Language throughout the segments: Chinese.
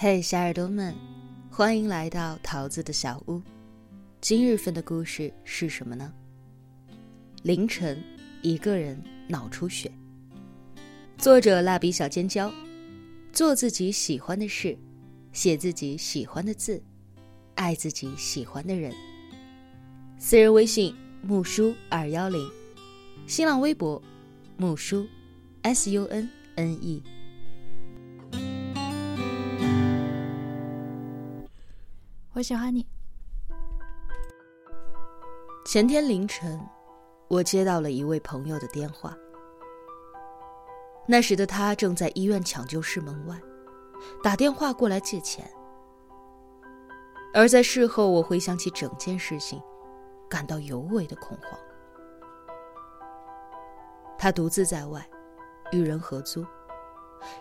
嘿，小耳朵们，欢迎来到桃子的小屋。今日份的故事是什么呢？凌晨，一个人脑出血。作者：蜡笔小尖椒。做自己喜欢的事，写自己喜欢的字，爱自己喜欢的人。私人微信：木叔二幺零，新浪微博：木叔，S U N N E。我喜欢你。前天凌晨，我接到了一位朋友的电话。那时的他正在医院抢救室门外，打电话过来借钱。而在事后，我回想起整件事情，感到尤为的恐慌。他独自在外，与人合租，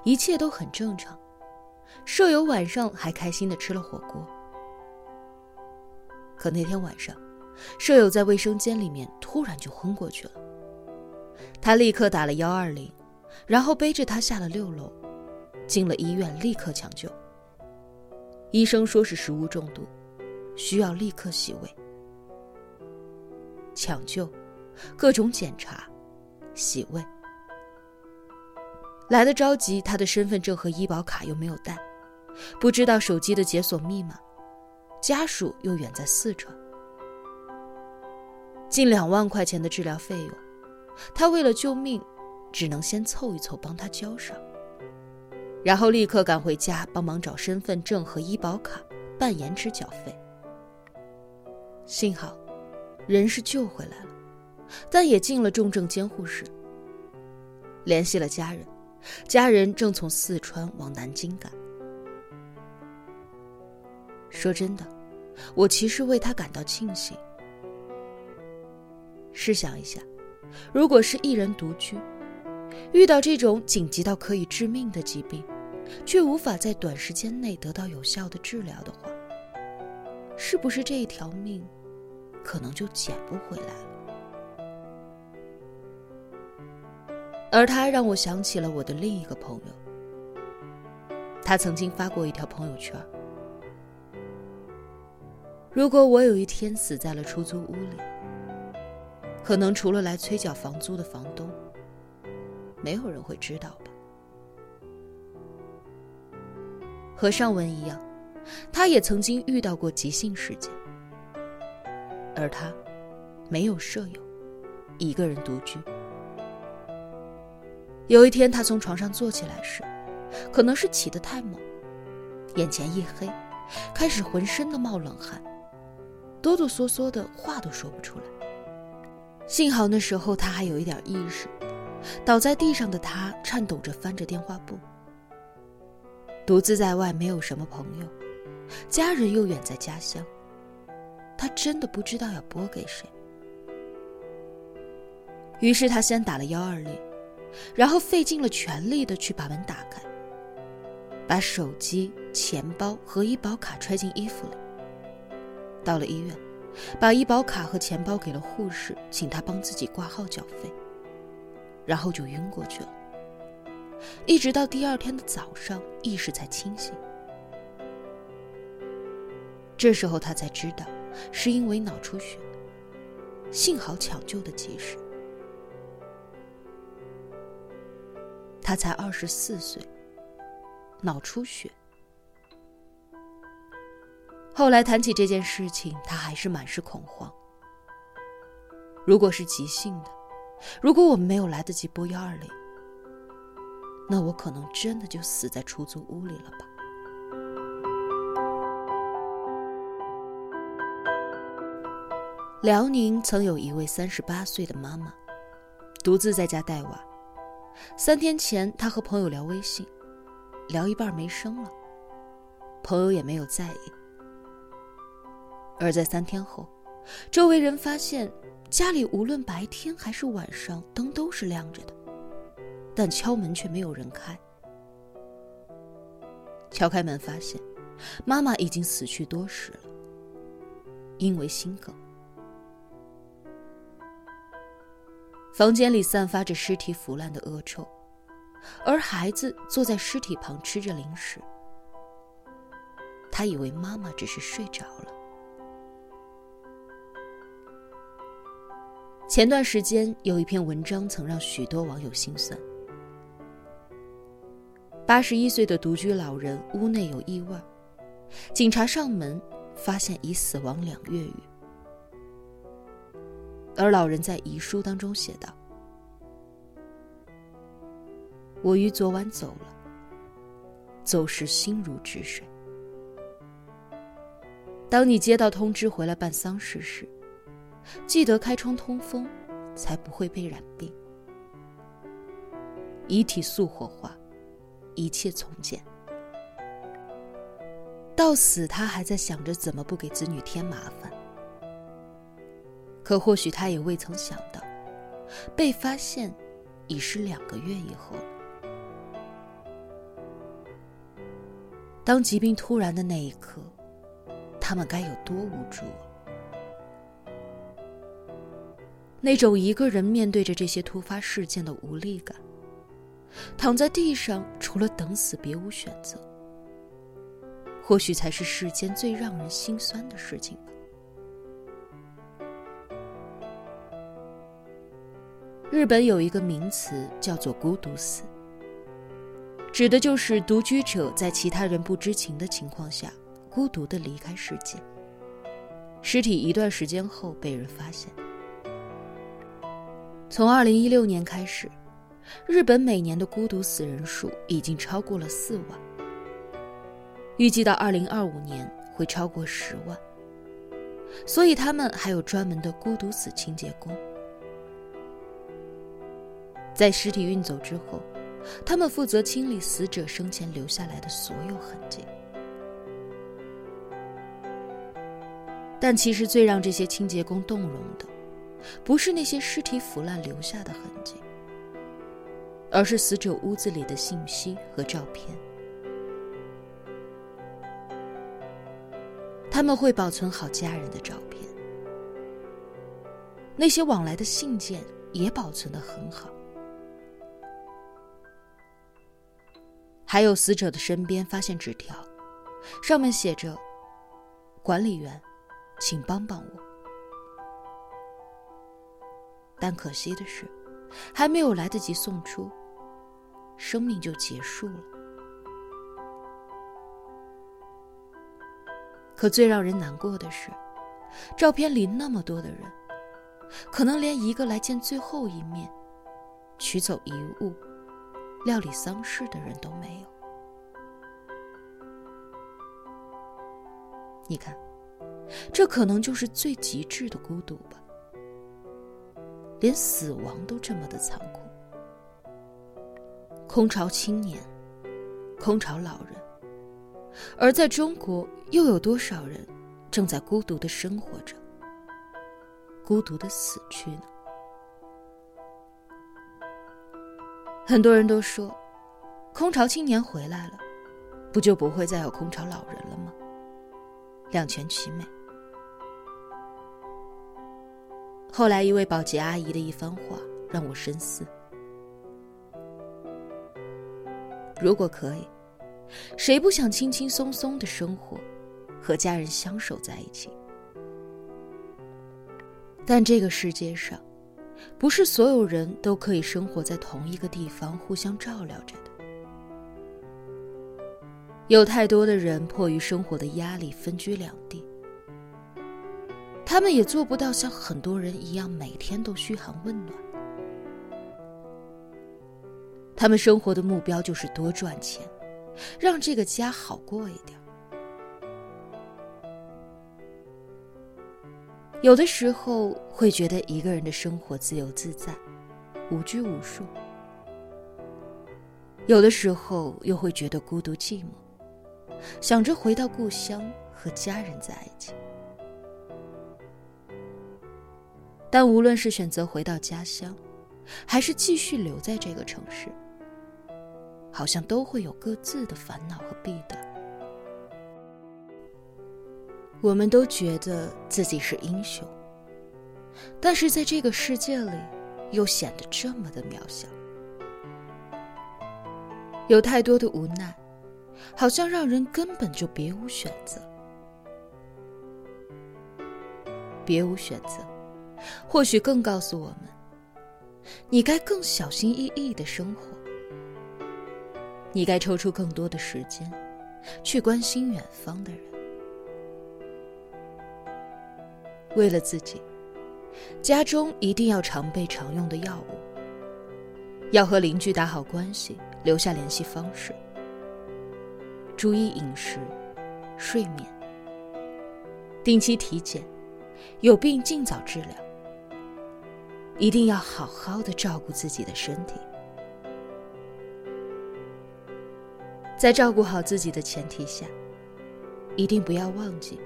一切都很正常。舍友晚上还开心的吃了火锅。可那天晚上，舍友在卫生间里面突然就昏过去了。他立刻打了幺二零，然后背着他下了六楼，进了医院，立刻抢救。医生说是食物中毒，需要立刻洗胃。抢救，各种检查，洗胃。来的着急，他的身份证和医保卡又没有带，不知道手机的解锁密码。家属又远在四川，近两万块钱的治疗费用，他为了救命，只能先凑一凑帮他交上，然后立刻赶回家帮忙找身份证和医保卡办延迟缴费。幸好，人是救回来了，但也进了重症监护室。联系了家人，家人正从四川往南京赶。说真的，我其实为他感到庆幸。试想一下，如果是一人独居，遇到这种紧急到可以致命的疾病，却无法在短时间内得到有效的治疗的话，是不是这一条命，可能就捡不回来了？而他让我想起了我的另一个朋友，他曾经发过一条朋友圈。如果我有一天死在了出租屋里，可能除了来催缴房租的房东，没有人会知道吧。和上文一样，他也曾经遇到过急性事件，而他没有舍友，一个人独居。有一天，他从床上坐起来时，可能是起得太猛，眼前一黑，开始浑身的冒冷汗。哆哆嗦嗦的话都说不出来。幸好那时候他还有一点意识，倒在地上的他颤抖着翻着电话簿。独自在外，没有什么朋友，家人又远在家乡，他真的不知道要拨给谁。于是他先打了幺二零，然后费尽了全力的去把门打开，把手机、钱包和医保卡揣进衣服里。到了医院，把医保卡和钱包给了护士，请他帮自己挂号缴费，然后就晕过去了。一直到第二天的早上，意识才清醒。这时候他才知道，是因为脑出血。幸好抢救的及时。他才二十四岁，脑出血。后来谈起这件事情，他还是满是恐慌。如果是急性的，如果我们没有来得及拨幺二零，那我可能真的就死在出租屋里了吧。辽宁曾有一位三十八岁的妈妈，独自在家带娃。三天前，她和朋友聊微信，聊一半没声了，朋友也没有在意。而在三天后，周围人发现家里无论白天还是晚上灯都是亮着的，但敲门却没有人开。敲开门，发现妈妈已经死去多时了，因为心梗。房间里散发着尸体腐烂的恶臭，而孩子坐在尸体旁吃着零食。他以为妈妈只是睡着了。前段时间有一篇文章曾让许多网友心酸。八十一岁的独居老人屋内有异味，警察上门发现已死亡两月余，而老人在遗书当中写道：“我于昨晚走了，走时心如止水。当你接到通知回来办丧事时。”记得开窗通风，才不会被染病。遗体速火化，一切从简。到死，他还在想着怎么不给子女添麻烦。可或许他也未曾想到，被发现已是两个月以后当疾病突然的那一刻，他们该有多无助啊！那种一个人面对着这些突发事件的无力感，躺在地上，除了等死别无选择，或许才是世间最让人心酸的事情吧。日本有一个名词叫做“孤独死”，指的就是独居者在其他人不知情的情况下，孤独的离开世界，尸体一段时间后被人发现。从二零一六年开始，日本每年的孤独死人数已经超过了四万，预计到二零二五年会超过十万。所以他们还有专门的孤独死清洁工，在尸体运走之后，他们负责清理死者生前留下来的所有痕迹。但其实最让这些清洁工动容的。不是那些尸体腐烂留下的痕迹，而是死者屋子里的信息和照片。他们会保存好家人的照片，那些往来的信件也保存的很好。还有死者的身边发现纸条，上面写着：“管理员，请帮帮我。”但可惜的是，还没有来得及送出，生命就结束了。可最让人难过的是，照片里那么多的人，可能连一个来见最后一面、取走遗物、料理丧事的人都没有。你看，这可能就是最极致的孤独吧。连死亡都这么的残酷。空巢青年，空巢老人，而在中国，又有多少人正在孤独的生活着，孤独的死去呢？很多人都说，空巢青年回来了，不就不会再有空巢老人了吗？两全其美。后来，一位保洁阿姨的一番话让我深思：如果可以，谁不想轻轻松松的生活，和家人相守在一起？但这个世界上，不是所有人都可以生活在同一个地方，互相照料着的。有太多的人迫于生活的压力，分居两地。他们也做不到像很多人一样每天都嘘寒问暖。他们生活的目标就是多赚钱，让这个家好过一点。有的时候会觉得一个人的生活自由自在，无拘无束；有的时候又会觉得孤独寂寞，想着回到故乡和家人在一起。但无论是选择回到家乡，还是继续留在这个城市，好像都会有各自的烦恼和弊端。我们都觉得自己是英雄，但是在这个世界里，又显得这么的渺小。有太多的无奈，好像让人根本就别无选择。别无选择，或许更告诉我们，你该更小心翼翼的生活，你该抽出更多的时间，去关心远方的人。为了自己，家中一定要常备常用的药物，要和邻居打好关系，留下联系方式，注意饮食、睡眠，定期体检。有病尽早治疗，一定要好好的照顾自己的身体。在照顾好自己的前提下，一定不要忘记，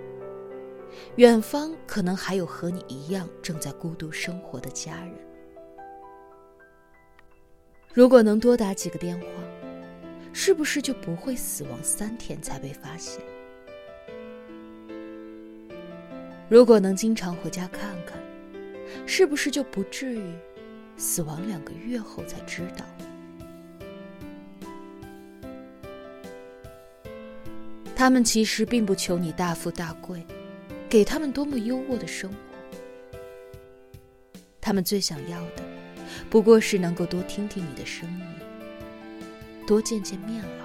远方可能还有和你一样正在孤独生活的家人。如果能多打几个电话，是不是就不会死亡三天才被发现？如果能经常回家看看，是不是就不至于死亡两个月后才知道？他们其实并不求你大富大贵，给他们多么优渥的生活。他们最想要的，不过是能够多听听你的声音，多见见面而已。